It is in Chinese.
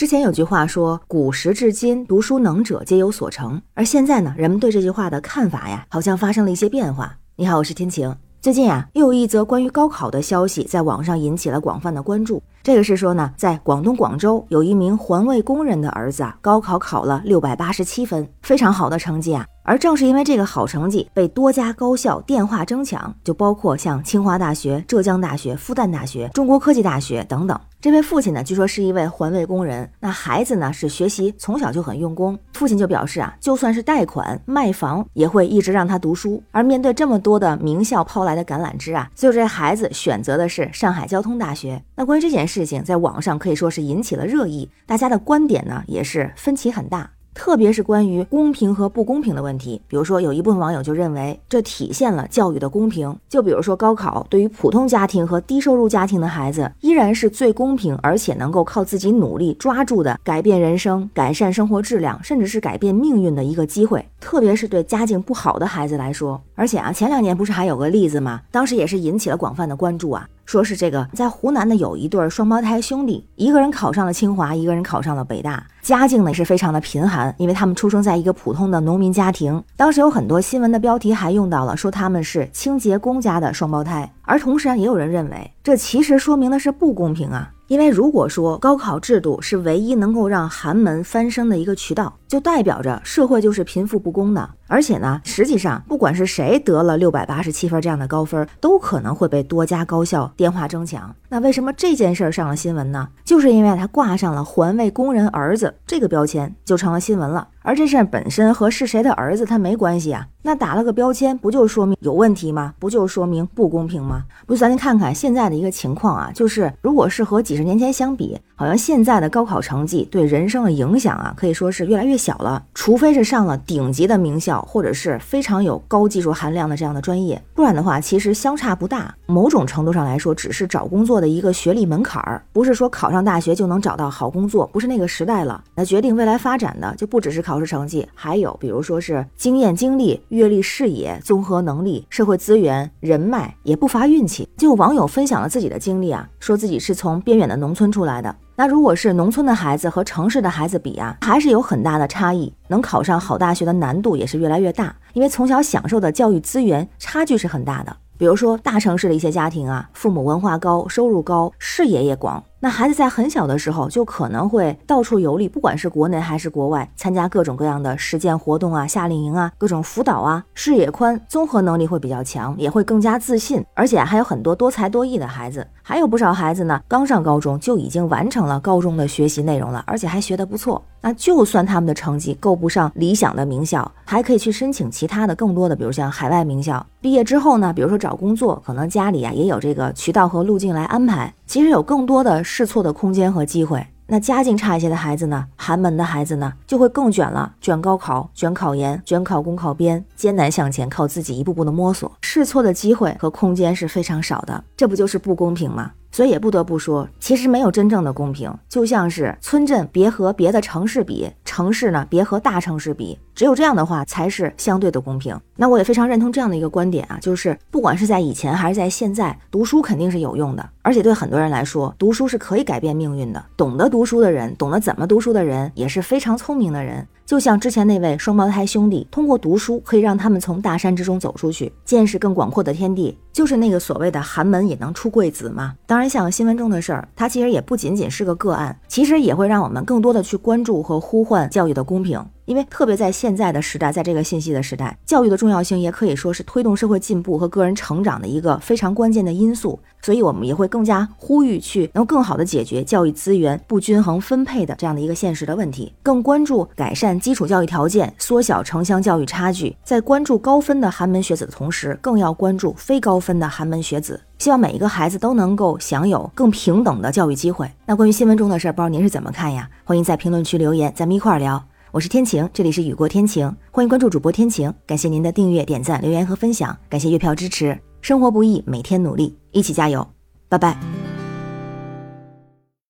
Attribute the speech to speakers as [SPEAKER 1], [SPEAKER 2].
[SPEAKER 1] 之前有句话说，古时至今，读书能者皆有所成。而现在呢，人们对这句话的看法呀，好像发生了一些变化。你好，我是天晴。最近啊，又有一则关于高考的消息在网上引起了广泛的关注。这个是说呢，在广东广州有一名环卫工人的儿子啊，高考考了六百八十七分，非常好的成绩啊。而正是因为这个好成绩，被多家高校电话争抢，就包括像清华大学、浙江大学、复旦大学、中国科技大学等等。这位父亲呢，据说是一位环卫工人，那孩子呢是学习从小就很用功。父亲就表示啊，就算是贷款卖房，也会一直让他读书。而面对这么多的名校抛来的橄榄枝啊，最后这孩子选择的是上海交通大学。那关于这件事情，在网上可以说是引起了热议，大家的观点呢也是分歧很大。特别是关于公平和不公平的问题，比如说有一部分网友就认为这体现了教育的公平。就比如说高考对于普通家庭和低收入家庭的孩子，依然是最公平，而且能够靠自己努力抓住的改变人生、改善生活质量，甚至是改变命运的一个机会。特别是对家境不好的孩子来说，而且啊，前两年不是还有个例子吗？当时也是引起了广泛的关注啊。说是这个，在湖南的有一对双胞胎兄弟，一个人考上了清华，一个人考上了北大，家境呢是非常的贫寒，因为他们出生在一个普通的农民家庭。当时有很多新闻的标题还用到了说他们是清洁工家的双胞胎，而同时啊，也有人认为这其实说明的是不公平啊。因为如果说高考制度是唯一能够让寒门翻身的一个渠道，就代表着社会就是贫富不公的。而且呢，实际上不管是谁得了六百八十七分这样的高分，都可能会被多家高校电话争抢。那为什么这件事儿上了新闻呢？就是因为他挂上了环卫工人儿子这个标签，就成了新闻了。而这事儿本身和是谁的儿子他没关系啊，那打了个标签，不就说明有问题吗？不就说明不公平吗？不，咱先看看现在的一个情况啊，就是如果是和几十年前相比，好像现在的高考成绩对人生的影响啊，可以说是越来越小了。除非是上了顶级的名校，或者是非常有高技术含量的这样的专业，不然的话，其实相差不大。某种程度上来说，只是找工作的一个学历门槛儿，不是说考上大学就能找到好工作，不是那个时代了。那决定未来发展的就不只是考试成绩，还有比如说是经验、经历、阅历、视野、综合能力、社会资源、人脉，也不乏运气。就网友分享了自己的经历啊，说自己是从边远的农村出来的。那如果是农村的孩子和城市的孩子比啊，还是有很大的差异。能考上好大学的难度也是越来越大，因为从小享受的教育资源差距是很大的。比如说大城市的一些家庭啊，父母文化高，收入高，视野也广。那孩子在很小的时候就可能会到处游历，不管是国内还是国外，参加各种各样的实践活动啊、夏令营啊、各种辅导啊，视野宽，综合能力会比较强，也会更加自信，而且还有很多多才多艺的孩子，还有不少孩子呢，刚上高中就已经完成了高中的学习内容了，而且还学得不错。那就算他们的成绩够不上理想的名校，还可以去申请其他的更多的，比如像海外名校。毕业之后呢，比如说找工作，可能家里啊也有这个渠道和路径来安排。其实有更多的试错的空间和机会。那家境差一些的孩子呢，寒门的孩子呢，就会更卷了，卷高考、卷考研、卷考公考编，艰难向前，靠自己一步步的摸索，试错的机会和空间是非常少的。这不就是不公平吗？所以也不得不说，其实没有真正的公平，就像是村镇别和别的城市比，城市呢别和大城市比。只有这样的话，才是相对的公平。那我也非常认同这样的一个观点啊，就是不管是在以前还是在现在，读书肯定是有用的。而且对很多人来说，读书是可以改变命运的。懂得读书的人，懂得怎么读书的人，也是非常聪明的人。就像之前那位双胞胎兄弟，通过读书可以让他们从大山之中走出去，见识更广阔的天地。就是那个所谓的寒门也能出贵子嘛。当然，像新闻中的事儿，它其实也不仅仅是个个案，其实也会让我们更多的去关注和呼唤教育的公平。因为特别在现在的时代，在这个信息的时代，教育的重要性也可以说是推动社会进步和个人成长的一个非常关键的因素。所以，我们也会更加呼吁去能更好的解决教育资源不均衡分配的这样的一个现实的问题，更关注改善基础教育条件，缩小城乡教育差距。在关注高分的寒门学子的同时，更要关注非高分的寒门学子。希望每一个孩子都能够享有更平等的教育机会。那关于新闻中的事儿，不知道您是怎么看呀？欢迎在评论区留言，咱们一块儿聊。我是天晴，这里是雨过天晴，欢迎关注主播天晴，感谢您的订阅、点赞、留言和分享，感谢月票支持。生活不易，每天努力，一起加油，拜拜。